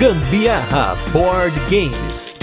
Gambiarra Board Games.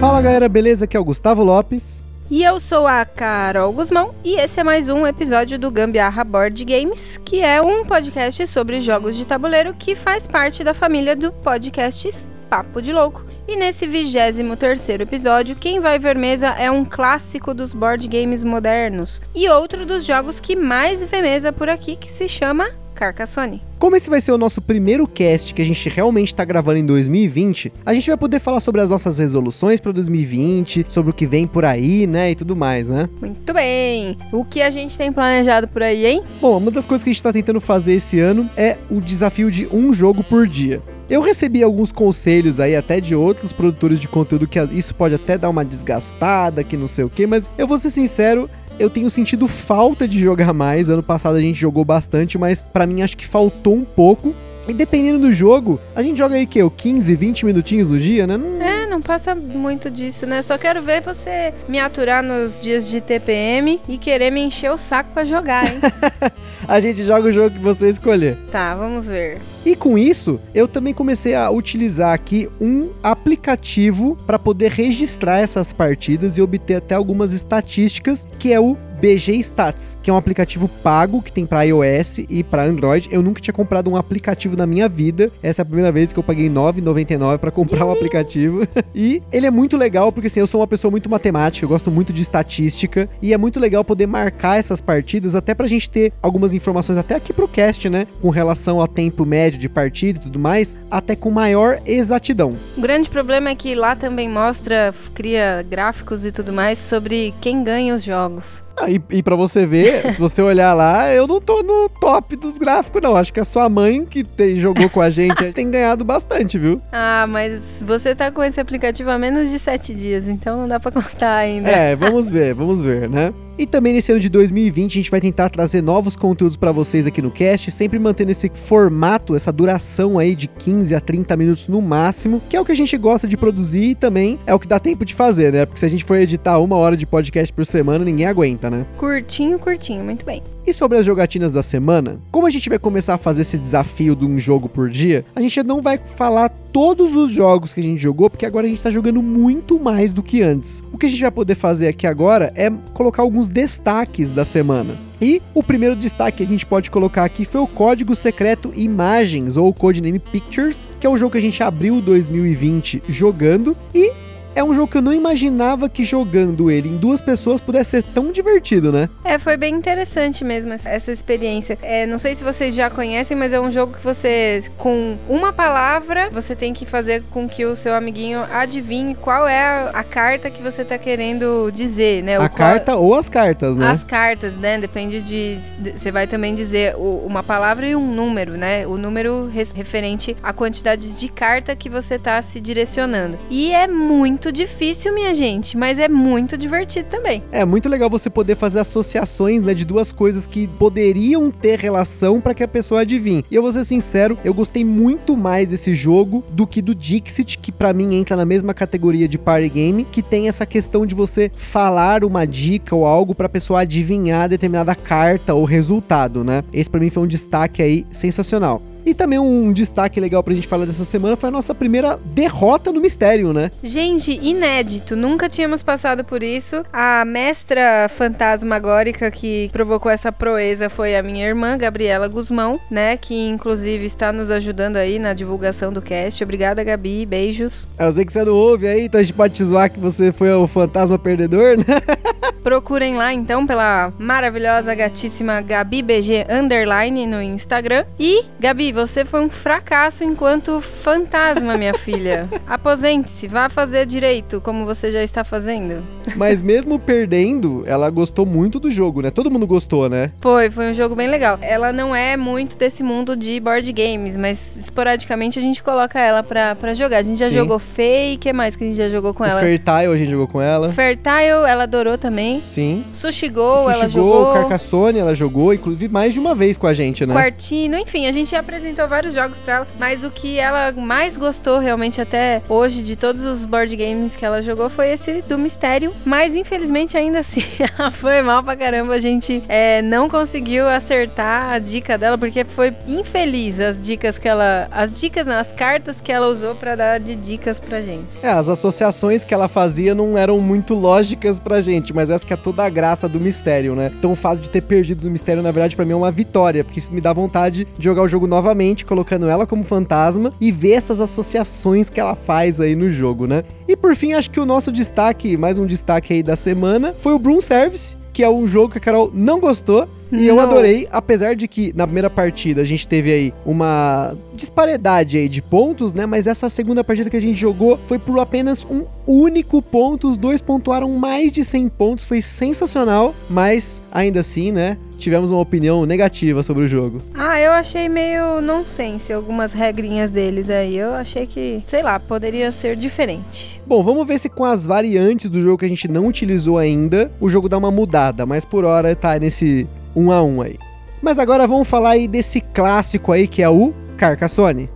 Fala galera, beleza? Aqui é o Gustavo Lopes. E eu sou a Carol Guzmão e esse é mais um episódio do Gambiarra Board Games, que é um podcast sobre jogos de tabuleiro que faz parte da família do podcast Papo de Louco. E nesse 23 terceiro episódio, quem vai ver mesa é um clássico dos board games modernos e outro dos jogos que mais vê mesa por aqui, que se chama Carcassonne. Como esse vai ser o nosso primeiro cast que a gente realmente tá gravando em 2020, a gente vai poder falar sobre as nossas resoluções para 2020, sobre o que vem por aí, né, e tudo mais, né? Muito bem. O que a gente tem planejado por aí, hein? Bom, uma das coisas que a gente tá tentando fazer esse ano é o desafio de um jogo por dia. Eu recebi alguns conselhos aí até de outros produtores de conteúdo que isso pode até dar uma desgastada, que não sei o que, mas eu vou ser sincero, eu tenho sentido falta de jogar mais. Ano passado a gente jogou bastante, mas para mim acho que faltou um pouco. E dependendo do jogo, a gente joga aí que o 15, 20 minutinhos no dia, né? Não... É, não passa muito disso, né? Só quero ver você me aturar nos dias de TPM e querer me encher o saco para jogar, hein? a gente joga o jogo que você escolher. Tá, vamos ver. E com isso, eu também comecei a utilizar aqui um aplicativo para poder registrar essas partidas e obter até algumas estatísticas, que é o BG Stats, que é um aplicativo pago que tem para iOS e para Android. Eu nunca tinha comprado um aplicativo na minha vida. Essa é a primeira vez que eu paguei R$ 9,99 para comprar um aplicativo. e ele é muito legal porque assim, eu sou uma pessoa muito matemática, eu gosto muito de estatística e é muito legal poder marcar essas partidas até pra gente ter algumas informações até aqui pro cast, né, com relação ao tempo médio de partida e tudo mais, até com maior exatidão. O grande problema é que lá também mostra, cria gráficos e tudo mais sobre quem ganha os jogos. Ah, e, e para você ver, se você olhar lá, eu não tô no top dos gráficos, não. Acho que a sua mãe, que te, jogou com a gente, tem ganhado bastante, viu? Ah, mas você tá com esse aplicativo há menos de sete dias, então não dá pra contar ainda. É, vamos ver, vamos ver, né? E também nesse ano de 2020 a gente vai tentar trazer novos conteúdos para vocês aqui no cast, sempre mantendo esse formato, essa duração aí de 15 a 30 minutos no máximo, que é o que a gente gosta de produzir e também é o que dá tempo de fazer, né? Porque se a gente for editar uma hora de podcast por semana, ninguém aguenta, né? Curtinho, curtinho, muito bem. E sobre as jogatinas da semana, como a gente vai começar a fazer esse desafio de um jogo por dia, a gente não vai falar todos os jogos que a gente jogou, porque agora a gente tá jogando muito mais do que antes. O que a gente vai poder fazer aqui agora é colocar alguns destaques da semana. E o primeiro destaque que a gente pode colocar aqui foi o Código Secreto Imagens, ou Codename Pictures, que é um jogo que a gente abriu 2020 jogando e é um jogo que eu não imaginava que jogando ele em duas pessoas pudesse ser tão divertido, né? É, foi bem interessante mesmo essa experiência. É, não sei se vocês já conhecem, mas é um jogo que você, com uma palavra, você tem que fazer com que o seu amiguinho adivinhe qual é a, a carta que você tá querendo dizer, né? a qual... carta ou as cartas, né? As cartas, né? Depende de. Você vai também dizer o, uma palavra e um número, né? O número referente a quantidades de carta que você tá se direcionando. E é muito muito difícil, minha gente, mas é muito divertido também. É muito legal você poder fazer associações, né, de duas coisas que poderiam ter relação para que a pessoa adivinhe. E eu vou ser sincero, eu gostei muito mais desse jogo do que do Dixit, que para mim entra na mesma categoria de party game, que tem essa questão de você falar uma dica ou algo para a pessoa adivinhar determinada carta ou resultado, né? Esse para mim foi um destaque aí sensacional. E também um destaque legal pra gente falar dessa semana foi a nossa primeira derrota no mistério, né? Gente, inédito. Nunca tínhamos passado por isso. A mestra fantasmagórica que provocou essa proeza foi a minha irmã, Gabriela Guzmão, né? Que inclusive está nos ajudando aí na divulgação do cast. Obrigada, Gabi. Beijos. Eu sei que você não ouve aí, então a gente pode te zoar que você foi o fantasma perdedor, né? Procurem lá então pela maravilhosa, gatíssima Gabi BG Underline no Instagram. E, Gabi, você foi um fracasso enquanto fantasma, minha filha. Aposente-se, vá fazer direito, como você já está fazendo. Mas mesmo perdendo, ela gostou muito do jogo, né? Todo mundo gostou, né? Foi, foi um jogo bem legal. Ela não é muito desse mundo de board games, mas esporadicamente a gente coloca ela pra, pra jogar. A gente já Sim. jogou Fake, o que mais que a gente já jogou com o ela? Fertile a gente jogou com ela. Fertile, ela adorou também. Sim. Sushi Go, Sushi ela Go, jogou. Carcassonne, ela jogou, inclusive mais de uma vez com a gente, né? Quartino, enfim, a gente apresentou apresentou vários jogos pra ela, mas o que ela mais gostou realmente até hoje de todos os board games que ela jogou foi esse do Mistério. Mas infelizmente ainda assim ela foi mal pra caramba. A gente é, não conseguiu acertar a dica dela porque foi infeliz as dicas que ela. As dicas, não, as cartas que ela usou pra dar de dicas pra gente. É, as associações que ela fazia não eram muito lógicas pra gente, mas essa que é toda a graça do mistério, né? Então o fato de ter perdido no mistério, na verdade, pra mim é uma vitória, porque isso me dá vontade de jogar o jogo novamente, colocando ela como fantasma e ver essas associações que ela faz aí no jogo, né? E por fim, acho que o nosso destaque, mais um destaque aí da semana, foi o Broom Service, que é um jogo que a Carol não gostou. E eu Não. adorei, apesar de que na primeira partida a gente teve aí uma disparidade aí de pontos, né? Mas essa segunda partida que a gente jogou foi por apenas um único ponto. Os dois pontuaram mais de 100 pontos, foi sensacional, mas ainda assim, né? Tivemos uma opinião negativa sobre o jogo. Ah, eu achei meio nonsense algumas regrinhas deles aí. Eu achei que, sei lá, poderia ser diferente. Bom, vamos ver se com as variantes do jogo que a gente não utilizou ainda, o jogo dá uma mudada, mas por hora tá nesse 1 a 1 aí. Mas agora vamos falar aí desse clássico aí que é o Carcassonne.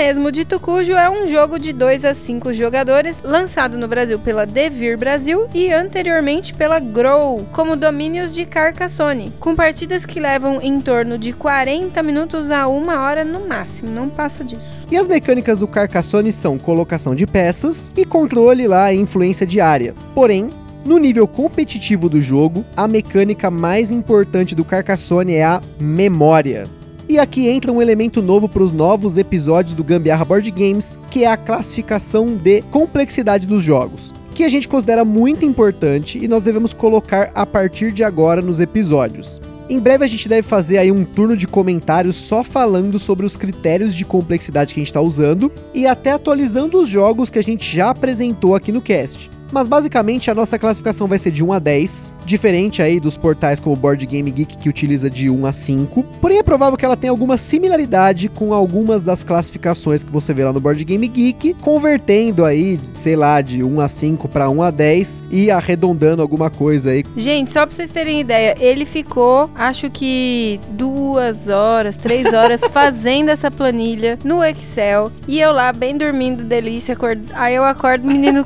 Mesmo, Dito Cujo é um jogo de 2 a 5 jogadores, lançado no Brasil pela Devir Brasil e anteriormente pela Grow, como domínios de Carcassonne, com partidas que levam em torno de 40 minutos a uma hora no máximo, não passa disso. E as mecânicas do Carcassonne são colocação de peças e controle lá e influência de área. Porém, no nível competitivo do jogo, a mecânica mais importante do Carcassonne é a memória. E aqui entra um elemento novo para os novos episódios do Gambiarra Board Games, que é a classificação de complexidade dos jogos, que a gente considera muito importante e nós devemos colocar a partir de agora nos episódios. Em breve a gente deve fazer aí um turno de comentários só falando sobre os critérios de complexidade que a gente está usando e até atualizando os jogos que a gente já apresentou aqui no cast. Mas basicamente a nossa classificação vai ser de 1 a 10, diferente aí dos portais como o Board Game Geek que utiliza de 1 a 5. Porém é provável que ela tenha alguma similaridade com algumas das classificações que você vê lá no Board Game Geek, convertendo aí, sei lá, de 1 a 5 para 1 a 10 e arredondando alguma coisa aí. Gente, só pra vocês terem ideia, ele ficou, acho que duas horas, três horas fazendo essa planilha no Excel e eu lá bem dormindo, delícia, acord... aí eu acordo, menino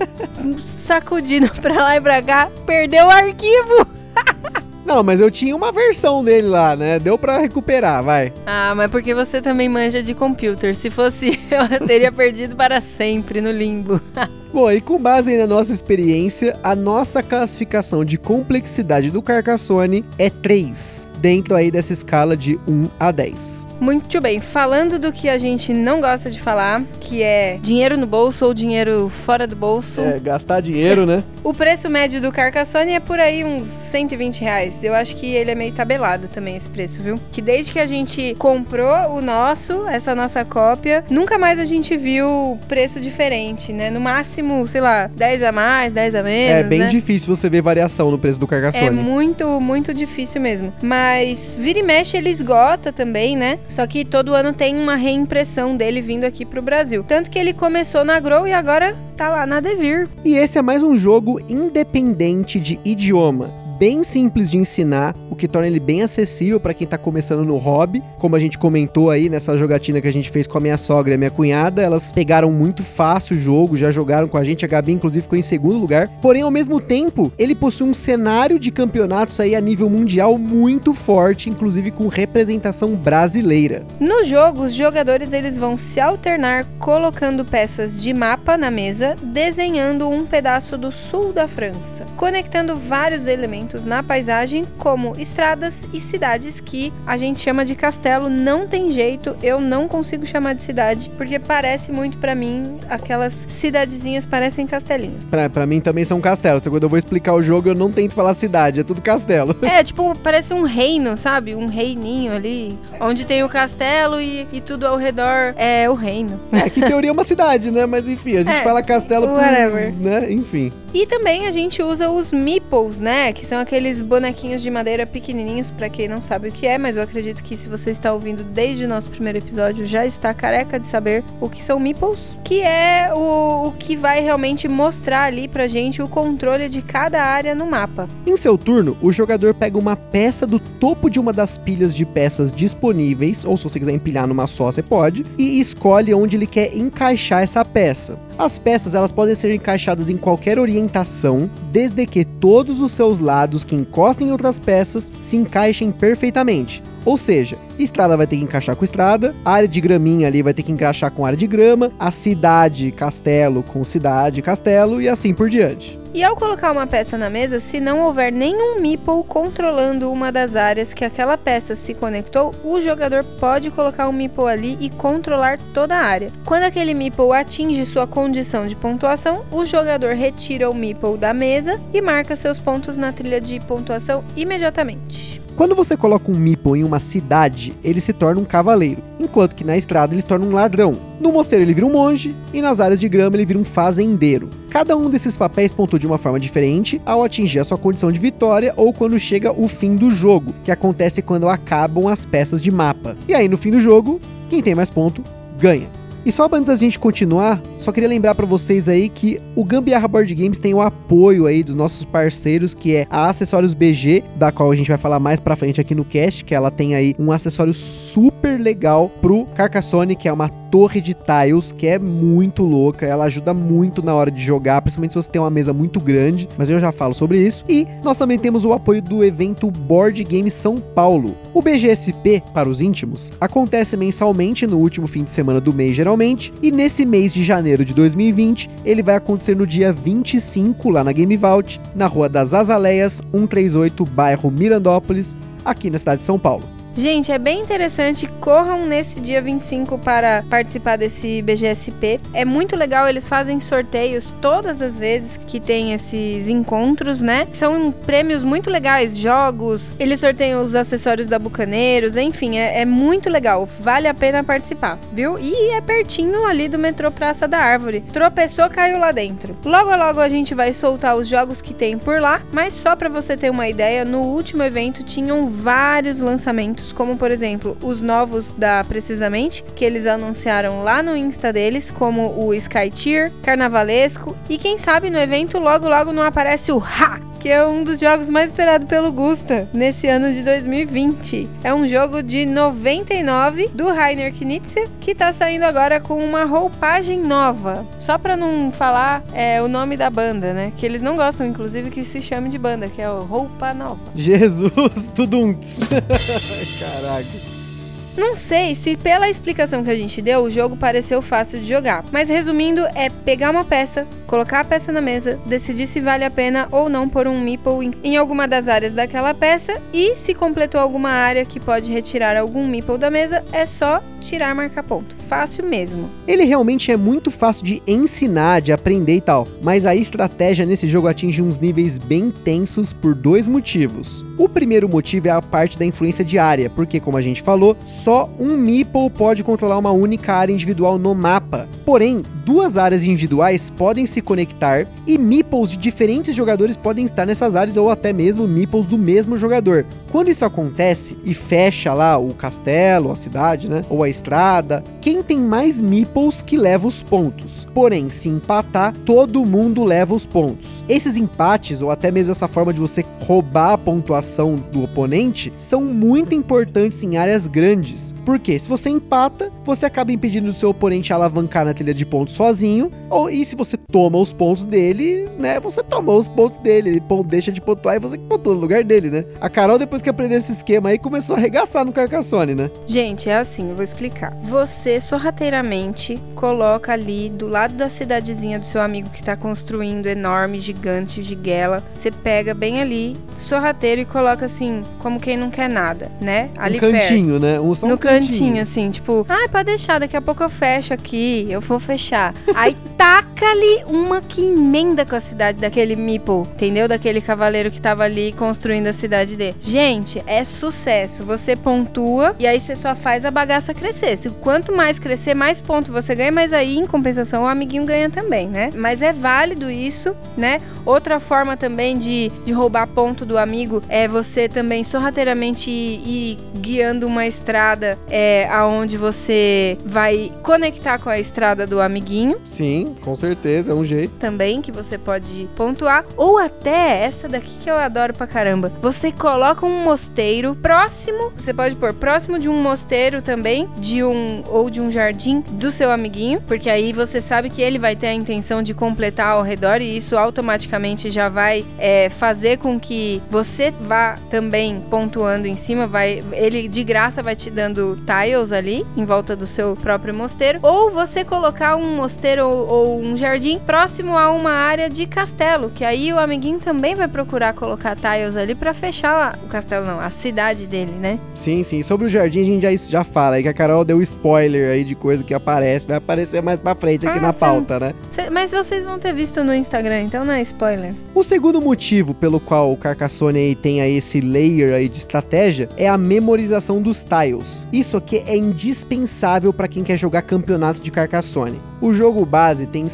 sacudindo pra lá e pra cá, perdeu o arquivo. Não, mas eu tinha uma versão dele lá, né? Deu pra recuperar, vai. Ah, mas porque você também manja de computer. Se fosse eu, teria perdido para sempre no limbo. Bom, e com base aí na nossa experiência, a nossa classificação de complexidade do Carcassonne é 3, dentro aí dessa escala de 1 a 10. Muito bem, falando do que a gente não gosta de falar, que é dinheiro no bolso ou dinheiro fora do bolso. É, gastar dinheiro, né? O preço médio do Carcassonne é por aí uns 120 reais. Eu acho que ele é meio tabelado também esse preço, viu? Que desde que a gente comprou o nosso, essa nossa cópia, nunca mais a gente viu preço diferente, né? No máximo, sei lá, 10 a mais, 10 a menos, é bem né? difícil você ver variação no preço do É Carcassonne. muito, muito difícil mesmo. Mas vira e mexe ele esgota também, né? Só que todo ano tem uma reimpressão dele vindo aqui pro Brasil. Tanto que ele começou na Grow e agora tá lá na Devir. E esse é mais um jogo independente de idioma. Bem simples de ensinar, o que torna ele bem acessível para quem tá começando no hobby. Como a gente comentou aí nessa jogatina que a gente fez com a minha sogra e a minha cunhada, elas pegaram muito fácil o jogo, já jogaram com a gente. A Gabi, inclusive, ficou em segundo lugar. Porém, ao mesmo tempo, ele possui um cenário de campeonatos aí a nível mundial muito forte, inclusive com representação brasileira. No jogo, os jogadores eles vão se alternar colocando peças de mapa na mesa, desenhando um pedaço do sul da França, conectando vários elementos na paisagem, como estradas e cidades que a gente chama de castelo. Não tem jeito, eu não consigo chamar de cidade, porque parece muito pra mim aquelas cidadezinhas parecem castelinhos. Pra, pra mim também são castelos. Então, quando eu vou explicar o jogo, eu não tento falar cidade, é tudo castelo. É, tipo, parece um reino, sabe? Um reininho ali, onde tem o castelo e, e tudo ao redor é o reino. É, que teoria é uma cidade, né? Mas enfim, a gente É, fala castelo por, whatever. né? Enfim. E também a gente usa os meeples, né? Que são São aqueles bonequinhos de madeira pequenininhos, para quem não sabe o que é, mas eu acredito que se você está ouvindo desde o nosso primeiro episódio, já está careca de saber o que são meeples, que é o, o que vai realmente mostrar ali pra gente o controle de cada área no mapa. Em seu turno, o jogador pega uma peça do topo de uma das pilhas de peças disponíveis, ou se você quiser empilhar numa só, você pode, e escolhe onde ele quer encaixar essa peça. As peças elas podem ser encaixadas em qualquer orientação, desde que todos os seus lados que encostem em outras peças se encaixem perfeitamente. Ou seja, estrada vai ter que encaixar com estrada, área de graminha ali vai ter que encaixar com área de grama, a cidade, castelo com cidade, castelo e assim por diante. E ao colocar uma peça na mesa, se não houver nenhum meeple controlando uma das áreas que aquela peça se conectou, o jogador pode colocar um meeple ali e controlar toda a área. Quando aquele meeple atinge sua condição de pontuação, o jogador retira o meeple da mesa e marca seus pontos na trilha de pontuação imediatamente. Quando você coloca um meeple em uma cidade, ele se torna um cavaleiro, enquanto que na estrada ele se torna um ladrão. No mosteiro ele vira um monge e nas áreas de grama ele vira um fazendeiro. Cada um desses papéis pontua de uma forma diferente ao atingir a sua condição de vitória ou quando chega o fim do jogo, que acontece quando acabam as peças de mapa. E aí no fim do jogo, quem tem mais ponto ganha. E só antes da gente continuar, só queria lembrar para vocês aí que o Gambiarra Board Games tem o apoio aí dos nossos parceiros, que é a Acessórios BG, da qual a gente vai falar mais pra frente aqui no cast, que ela tem aí um acessório super legal pro Carcassonne, que é uma torre de tiles, que é muito louca, ela ajuda muito na hora de jogar, principalmente se você tem uma mesa muito grande, mas eu já falo sobre isso. E nós também temos o apoio do evento Board Game São Paulo. O BGSP, para os íntimos, acontece mensalmente no último fim de semana do mês, geralmente, e nesse mês de janeiro de 2020, ele vai acontecer no dia 25 lá na Game Vault, na Rua das Azaleias, 138, bairro Mirandópolis, aqui na cidade de São Paulo. Gente, é bem interessante. Corram nesse dia 25 para participar desse BGSP. É muito legal, eles fazem sorteios todas as vezes que tem esses encontros, né? São prêmios muito legais, jogos, eles sorteiam os acessórios da Bucaneiros, enfim, é, é muito legal. Vale a pena participar, viu? E é pertinho ali do metrô Praça da Árvore. Tropeçou, caiu lá dentro. Logo logo a gente vai soltar os jogos que tem por lá, mas só para você ter uma ideia, no último evento tinham vários lançamentos como por exemplo os novos da Precisamente, que eles anunciaram lá no Insta deles, como o Sky Tier, Carnavalesco, e quem sabe no evento logo logo não aparece o Ha! Que é um dos jogos mais esperados pelo Gusta nesse ano de 2020. É um jogo de 99 do Rainer Knizia que tá saindo agora com uma roupagem nova. Só pra não falar é, o nome da banda, né? Que eles não gostam, inclusive, que se chame de banda, que é o Roupa Nova. Jesus, tudunts. Caraca. Não sei se pela explicação que a gente deu, o jogo pareceu fácil de jogar, mas resumindo, é pegar uma peça, colocar a peça na mesa, decidir se vale a pena ou não pôr um meeple em alguma das áreas daquela peça e se completou alguma área que pode retirar algum meeple da mesa, é só tirar marcar ponto. Fácil mesmo. Ele realmente é muito fácil de ensinar, de aprender e tal, mas a estratégia nesse jogo atinge uns níveis bem tensos por dois motivos. O primeiro motivo é a parte da influência diária, porque como a gente falou, só um meeple pode controlar uma única área individual no mapa. Porém, duas áreas individuais podem se conectar e meeples de diferentes jogadores podem estar nessas áreas ou até mesmo meeples do mesmo jogador. Quando isso acontece e fecha lá o castelo, a cidade, né, ou a estrada, quem tem mais meeples que leva os pontos. Porém, se empatar, todo mundo leva os pontos. Esses empates ou até mesmo essa forma de você roubar a pontuação do oponente são muito importantes em áreas grandes. Porque se você empata, você acaba impedindo o seu oponente alavancar na trilha de pontos sozinho, ou e se você toma os pontos dele, né, você tomou os pontos dele, ele deixa de pontuar e você que pontua no lugar dele, né? A Carol depois que aprendeu esse esquema aí começou a arregaçar no Carcassone, né? Gente, é assim, eu vou explicar. Você sorrateiramente coloca ali do lado da cidadezinha do seu amigo que tá construindo enorme, gigante, giguela, você pega bem ali, sorrateiro e coloca assim, como quem não quer nada, né? Ali um cantinho, perto. né? Um, só no um cantinho. cantinho, assim, tipo, ah, pode deixar, daqui a pouco eu fecho aqui, eu vou fechar. Aí taca ali uma que emenda com a cidade daquele Meeple, entendeu? Daquele cavaleiro que tava ali construindo a cidade dele. Gente, é sucesso. Você pontua e aí você só faz a bagaça crescer. Se quanto mais crescer, mais ponto você ganha, mas aí em compensação o amiguinho ganha também, né? Mas é válido isso, né? Outra forma também de, de roubar ponto do amigo é você também sorrateiramente ir, ir guiando uma estrada é, aonde você vai conectar com a estrada do amiguinho. Sim, com certeza, é um jeito. Também que você pode pontuar. Ou até essa daqui que eu adoro pra caramba. Você coloca um mosteiro próximo. Você pode pôr próximo de um mosteiro também, de um ou de um jardim do seu amiguinho, porque aí você sabe que ele vai ter a intenção de completar ao redor e isso automaticamente já vai é, fazer com que você vá também pontuando em cima. Vai, ele de graça vai te dando tiles ali em volta do seu próprio mosteiro. Ou você colocar um mosteiro ou, ou um jardim próximo a uma área de castelo, que aí o amiguinho também vai procurar colocar tiles ali para fechar o castelo, não, a cidade dele, né? Sim, sim. Sobre o jardim a gente já, já fala aí que a Carol deu spoiler aí de coisa que aparece, vai aparecer mais pra frente aqui Ah, na sim. pauta, né? Cê- mas vocês vão ter visto no Instagram, então não é spoiler. O segundo motivo pelo qual o Carcassonne aí tem aí esse layer aí de estratégia é a memorização dos tiles. Isso aqui é indispensável para quem quer jogar campeonato de Carcassonne. O jogo base tem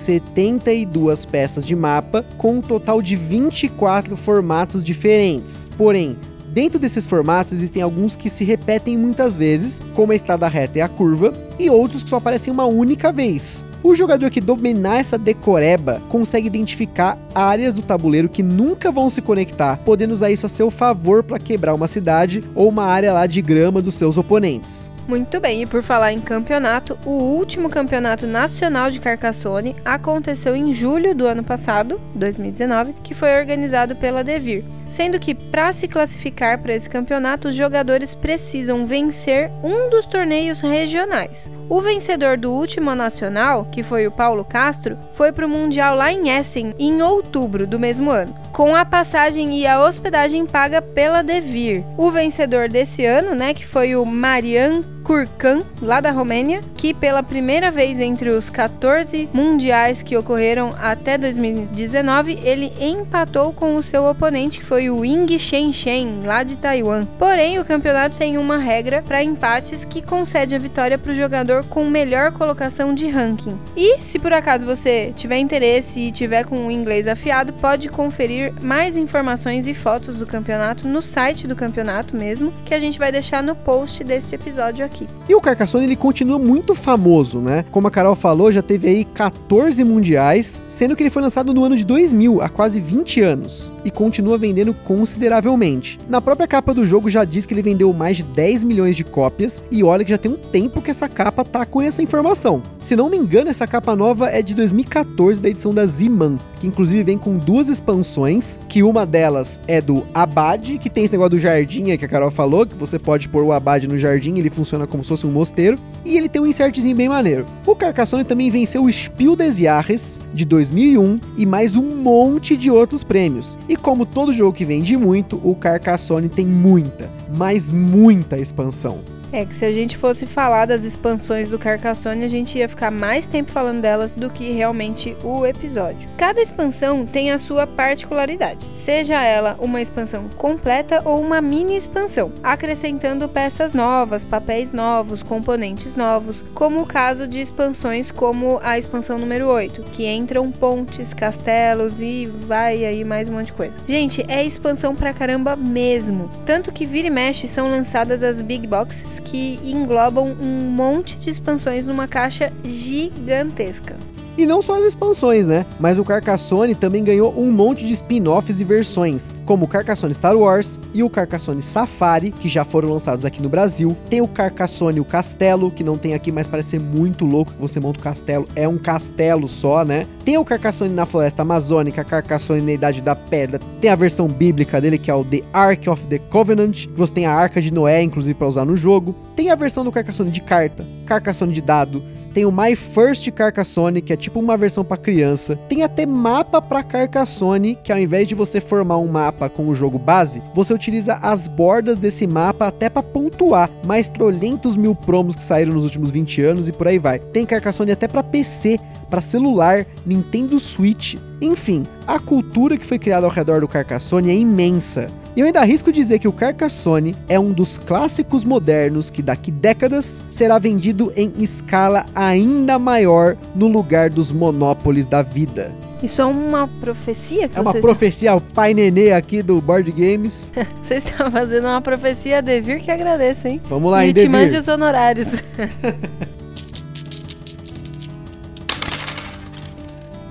72 peças de mapa com um total de 24 formatos diferentes. Porém, Dentro desses formatos existem alguns que se repetem muitas vezes, como a estrada reta e a curva, e outros que só aparecem uma única vez. O jogador que dominar essa decoreba consegue identificar áreas do tabuleiro que nunca vão se conectar, podendo usar isso a seu favor para quebrar uma cidade ou uma área lá de grama dos seus oponentes. Muito bem, e por falar em campeonato, o último campeonato nacional de Carcassonne aconteceu em julho do ano passado, 2019, que foi organizado pela Devir. Sendo que, para se classificar para esse campeonato, os jogadores precisam vencer um dos torneios regionais. O vencedor do último nacional, que foi o Paulo Castro, foi para o Mundial lá em Essen em outubro do mesmo ano, com a passagem e a hospedagem paga pela Devir. O vencedor desse ano, né, que foi o Marian Kurkan, lá da Romênia, que pela primeira vez entre os 14 mundiais que ocorreram até 2019, ele empatou com o seu oponente, que foi o Ying Shenshen, lá de Taiwan. Porém, o campeonato tem uma regra para empates que concede a vitória para o jogador com melhor colocação de ranking. E se por acaso você tiver interesse e tiver com o inglês afiado, pode conferir mais informações e fotos do campeonato no site do campeonato mesmo, que a gente vai deixar no post deste episódio aqui. E o Carcassonne ele continua muito famoso, né? Como a Carol falou, já teve aí 14 mundiais, sendo que ele foi lançado no ano de 2000, há quase 20 anos, e continua vendendo consideravelmente. Na própria capa do jogo já diz que ele vendeu mais de 10 milhões de cópias, e olha que já tem um tempo que essa capa tá com essa informação. Se não me engano, essa capa nova é de 2014 da edição da Z-Man, que inclusive vem com duas expansões, que uma delas é do Abade, que tem esse negócio do jardim aí que a Carol falou, que você pode pôr o Abade no jardim, ele funciona como se fosse um mosteiro, e ele tem um insertzinho bem maneiro. O Carcassonne também venceu o Spiel des Jahres de 2001 e mais um monte de outros prêmios. E como todo jogo que vende muito, o Carcassonne tem muita, mas muita expansão. É que se a gente fosse falar das expansões do Carcassonne, a gente ia ficar mais tempo falando delas do que realmente o episódio. Cada expansão tem a sua particularidade, seja ela uma expansão completa ou uma mini expansão, acrescentando peças novas, papéis novos, componentes novos, como o caso de expansões como a expansão número 8, que entram pontes, castelos e vai aí mais um monte de coisa. Gente, é expansão pra caramba mesmo. Tanto que vira e mexe são lançadas as Big Boxes que englobam um monte de expansões numa caixa gigantesca. E não só as expansões, né? Mas o Carcassonne também ganhou um monte de spin-offs e versões, como o Carcassonne Star Wars e o Carcassonne Safari, que já foram lançados aqui no Brasil. Tem o Carcassonne o Castelo, que não tem aqui, mas parece ser muito louco que você monta o castelo. É um castelo só, né? Tem o Carcassonne na Floresta Amazônica, Carcassonne na Idade da Pedra. Tem a versão bíblica dele, que é o The Ark of the Covenant, que você tem a Arca de Noé, inclusive, para usar no jogo. Tem a versão do Carcassonne de carta, Carcassonne de dado, Tem o My First Carcassonne, que é tipo uma versão para criança. Tem até mapa para Carcassonne, que ao invés de você formar um mapa com o jogo base, você utiliza as bordas desse mapa até para pontuar. Mais trolentos mil promos que saíram nos últimos 20 anos e por aí vai. Tem Carcassonne até para PC, para celular, Nintendo Switch. Enfim, a cultura que foi criada ao redor do Carcassonne é imensa. E eu ainda arrisco dizer que o Carcassonne é um dos clássicos modernos que daqui décadas será vendido em escala ainda maior no lugar dos monopólios da vida. Isso é uma profecia que É uma vocês... profecia, o pai nenê aqui do Board Games. Vocês estão fazendo uma profecia Devir que agradeço, hein? Vamos lá, e hein, te mande Devir? os honorários.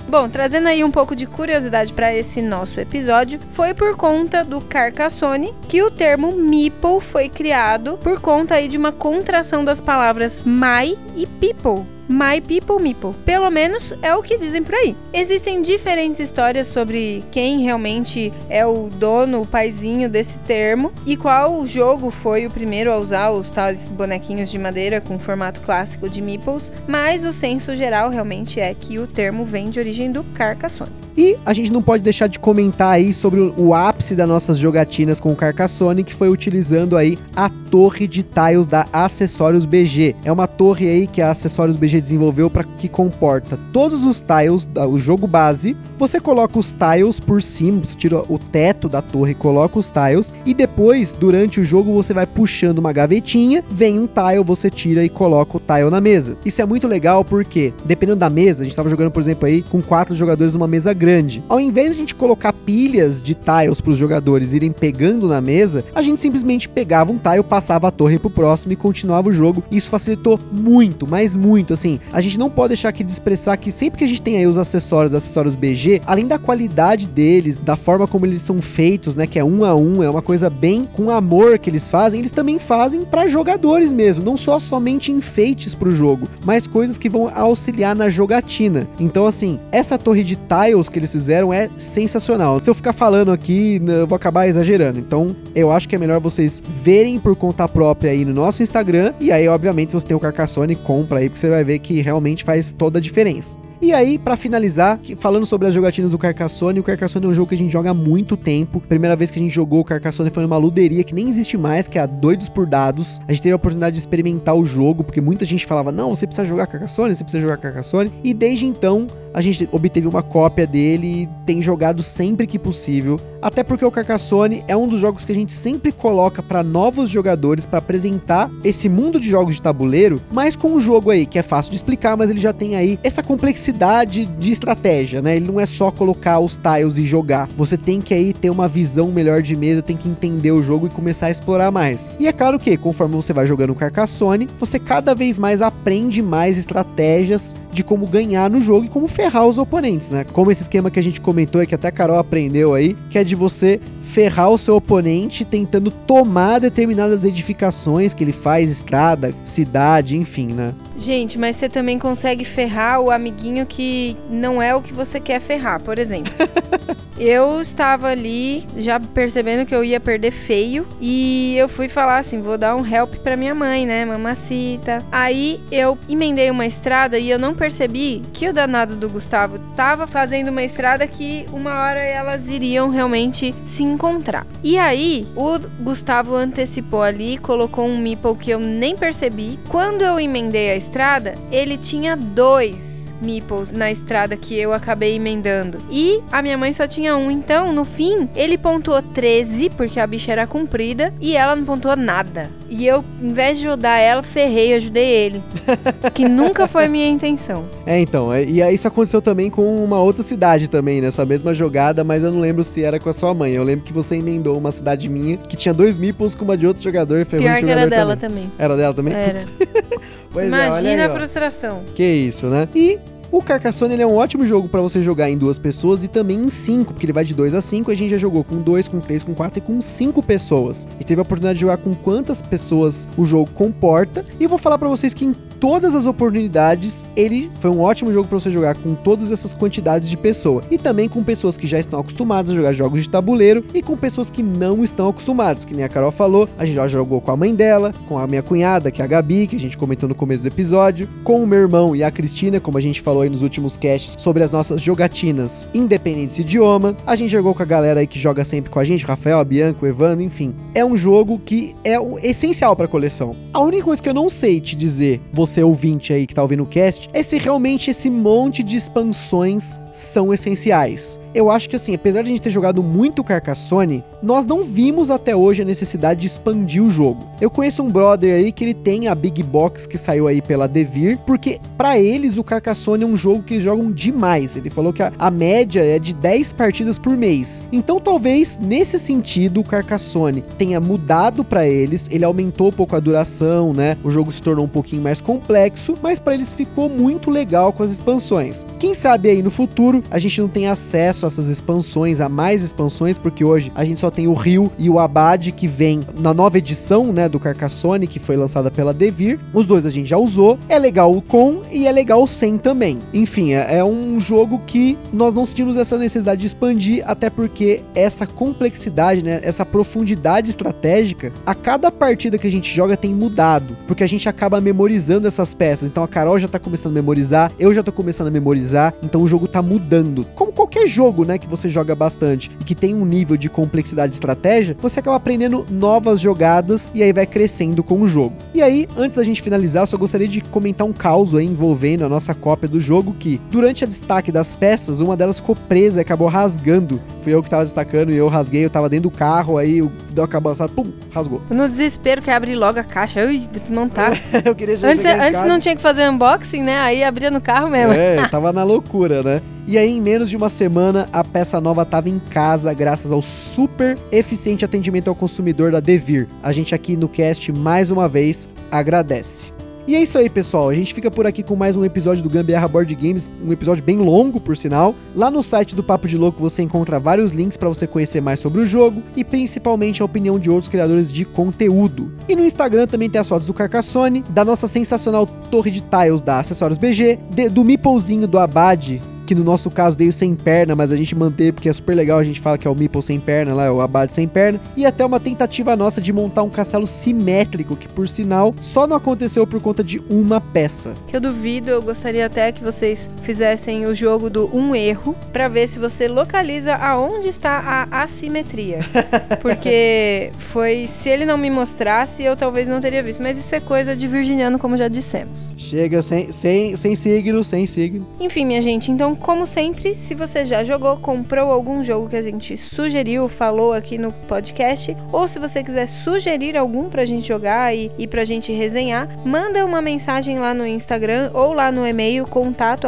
Bom, trazendo aí um pouco de curiosidade para esse nosso episódio, foi por conta do Carcassonne que o termo meeple foi criado por conta aí de uma contração das palavras my e people. My People Meeple. Pelo menos é o que dizem por aí. Existem diferentes histórias sobre quem realmente é o dono, o paizinho desse termo e qual jogo foi o primeiro a usar os tais bonequinhos de madeira com formato clássico de meeples, mas o senso geral realmente é que o termo vem de origem do Carcassonne. E a gente não pode deixar de comentar aí sobre o, ápice das nossas jogatinas com o Carcassonne, que foi utilizando aí a torre de tiles da Acessórios BG. É uma torre aí que a Acessórios BG desenvolveu para que comporta todos os tiles do jogo base. Você coloca os tiles por cima, você tira o teto da torre, coloca os tiles e depois, durante o jogo, você vai puxando uma gavetinha, vem um tile, você tira e coloca o tile na mesa. Isso é muito legal porque, dependendo da mesa, a gente estava jogando, por exemplo, aí com quatro jogadores numa mesa grande. Ao invés de a gente colocar pilhas de tiles para os jogadores irem pegando na mesa, a gente simplesmente pegava um tile, passava a torre pro próximo e continuava o jogo. Isso facilitou muito, mas muito. Assim, a gente não pode deixar aqui de expressar que sempre que a gente tem aí os acessórios, acessórios BG, além da qualidade deles, da forma como eles são feitos, né, que é um a um, é uma coisa bem com amor que eles fazem, eles também fazem para jogadores mesmo, não só somente enfeites pro jogo, mas coisas que vão auxiliar na jogatina. Então, assim, essa torre de tiles que eles fizeram é sensacional. Se eu ficar falando aqui, eu vou acabar exagerando. Então, eu acho que é melhor vocês verem por conta própria aí no nosso Instagram. E aí, obviamente, se você tem o Carcassonne, compra aí, porque você vai ver que realmente faz toda a diferença. E aí, pra finalizar, falando sobre as jogatinas do Carcassonne, o Carcassonne é um jogo que a gente joga há muito tempo. Primeira vez que a gente jogou o Carcassonne foi numa luderia que nem existe mais, que é a Doidos por Dados. A gente teve a oportunidade de experimentar o jogo, porque muita gente falava: "Não, você precisa jogar Carcassonne, você precisa jogar Carcassonne". E desde então, a gente obteve uma cópia dele e tem jogado sempre que possível. Até porque o Carcassonne é um dos jogos que a gente sempre coloca para novos jogadores para apresentar esse mundo de jogos de tabuleiro, mas com um jogo aí que é fácil de explicar, mas ele já tem aí essa complexidade de estratégia, né? Ele não é só colocar os tiles e jogar. Você tem que aí ter uma visão melhor de mesa, tem que entender o jogo e começar a explorar mais. E é claro que conforme você vai jogando o Carcassonne, você cada vez mais aprende mais estratégias de como ganhar no jogo e como ferrar os oponentes, né? Como esse esquema que a gente comentou e que até a Carol aprendeu aí, que é de você ferrar o seu oponente tentando tomar determinadas edificações que ele faz, estrada, cidade, enfim, né? Gente, mas você também consegue ferrar o amiguinho que não é o que você quer ferrar, por exemplo. eu estava ali já percebendo que eu ia perder feio e eu fui falar assim, vou dar um help pra minha mãe, né, mamacita. Aí eu emendei uma estrada e eu não percebi que o danado do Gustavo tava fazendo uma estrada que uma hora elas iriam realmente se encontrar. E aí o Gustavo antecipou ali, colocou um meeple que eu nem percebi. Quando eu emendei a estrada, ele tinha dois meeples na estrada que eu acabei emendando. E a minha mãe só tinha um. Então, no fim, ele pontuou 13, porque a bicha era comprida, e ela não pontuou nada. E eu, em vez de ajudar ela, ferrei, ajudei ele. que nunca foi minha intenção. É, então, é- e isso aconteceu também com uma outra cidade também, nessa mesma jogada, mas eu não lembro se era com a sua mãe. Eu lembro que você emendou uma cidade minha que tinha dois meeples com uma de outro jogador e ferrou Pior esse que era jogador dela também. também. Era dela também? Era. Pois é, Imagina aí, a frustração. Que isso, né? E o Carcassonne é um ótimo jogo pra você jogar em duas pessoas e também em cinco, porque ele vai de 2 a 5. A gente já jogou com dois, com três, com quatro e com cinco pessoas. E teve a oportunidade de jogar com quantas pessoas o jogo comporta. E vou falar pra vocês que em todas as oportunidades, ele foi um ótimo jogo para você jogar com todas essas quantidades de pessoa. E também com pessoas que já estão acostumadas a jogar jogos de tabuleiro e com pessoas que não estão acostumadas, que nem a Carol falou, a gente já jogou com a mãe dela, com a minha cunhada, que é a Gabi, que a gente comentou no começo do episódio, com o meu irmão e a Cristina, como a gente falou aí nos últimos casts sobre as nossas jogatinas independentes de idioma. A gente jogou com a galera aí que joga sempre com a gente, Rafael, a Bianca, o Evandro, enfim. É um jogo que é o essencial para coleção. A única coisa que eu não sei te dizer, você ouvinte aí que tá ouvindo o cast, é se realmente esse monte de expansões são essenciais. Eu acho que assim, apesar de a gente ter jogado muito Carcassonne, nós não vimos até hoje a necessidade de expandir o jogo. Eu conheço um brother aí que ele tem a Big Box que saiu aí pela Devir, porque para eles o Carcassonne é um jogo que eles jogam demais. Ele falou que a, a média é de 10 partidas por mês. Então talvez nesse sentido o Carcassonne tenha mudado para eles, ele aumentou um pouco a duração, né? O jogo se tornou um pouquinho mais complexo, mas para eles ficou muito legal com as expansões. Quem sabe aí no futuro a gente não tem acesso a essas expansões, a mais expansões, porque hoje a gente só tem o Rio e o Abad que vem na nova edição, né, do Carcassonne, que foi lançada pela Devir. Os dois a gente já usou. É legal o com e é legal o sem também. Enfim, é, é um jogo que nós não sentimos essa necessidade de expandir, até porque essa complexidade, né, essa profundidade estratégica, a cada partida que a gente joga tem mudado, porque a gente acaba memorizando essas peças. Então a Carol já tá começando a memorizar, eu já tô começando a memorizar, então o jogo tá mudando. Como qualquer jogo, né, que você joga bastante e que tem um nível de complexidade de estratégia, você acaba aprendendo novas jogadas e aí vai crescendo com o jogo. E aí, antes da gente finalizar, eu só gostaria de comentar um caos aí envolvendo a nossa cópia do jogo que, durante a destaque das peças, uma delas ficou presa e acabou rasgando. Fui eu que tava destacando e eu rasguei, eu tava dentro do carro, aí deu uma cabaçada, pum, rasgou. No desespero, quer abrir logo a caixa. Ui, vou te montar. eu queria já antes antes não tinha que fazer unboxing, né? Aí abria no carro mesmo. É, tava na loucura, né? E aí, em menos de uma semana, a peça nova tava em casa, graças ao super eficiente atendimento ao consumidor da Devir. A gente aqui no cast, mais uma vez, agradece. E é isso aí, pessoal. A gente fica por aqui com mais um episódio do Gambiarra Board Games, um episódio bem longo, por sinal. Lá no site do Papo de Louco você encontra vários links para você conhecer mais sobre o jogo e principalmente a opinião de outros criadores de conteúdo. E no Instagram também tem as fotos do Carcassonne, da nossa sensacional torre de tiles da Acessórios BG, de- do Meeplezinho do Abad, que no nosso caso veio sem perna, mas a gente manteve porque é super legal, a gente fala que é o Meeple sem perna, lá é o Abad sem perna, e até uma tentativa nossa de montar um castelo simétrico, que por sinal só não aconteceu por conta de uma peça. Que eu duvido, eu gostaria até que vocês fizessem o jogo do um erro pra ver se você localiza aonde está a assimetria. Porque foi se ele não me mostrasse, eu talvez não teria visto, mas isso é coisa de virginiano, como já dissemos. Chega sem, sem, sem signo, sem signo. Enfim, minha gente, então, como sempre, se você já jogou, comprou algum jogo que a gente sugeriu, falou aqui no podcast, ou se você quiser sugerir algum pra gente jogar e, e pra gente resenhar, manda uma mensagem lá no Instagram ou lá no e-mail contato.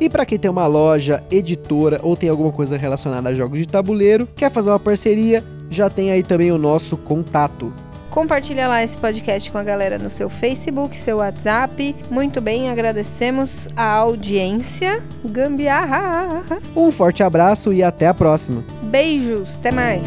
E para quem tem uma loja, editora ou tem alguma coisa relacionada a jogos de tabuleiro, quer fazer uma parceria, já tem aí também o nosso contato. Compartilha lá esse podcast com a galera no seu Facebook, seu WhatsApp. Muito bem, agradecemos a audiência. Gambiarra! Um forte abraço e até a próxima. Beijos, até mais!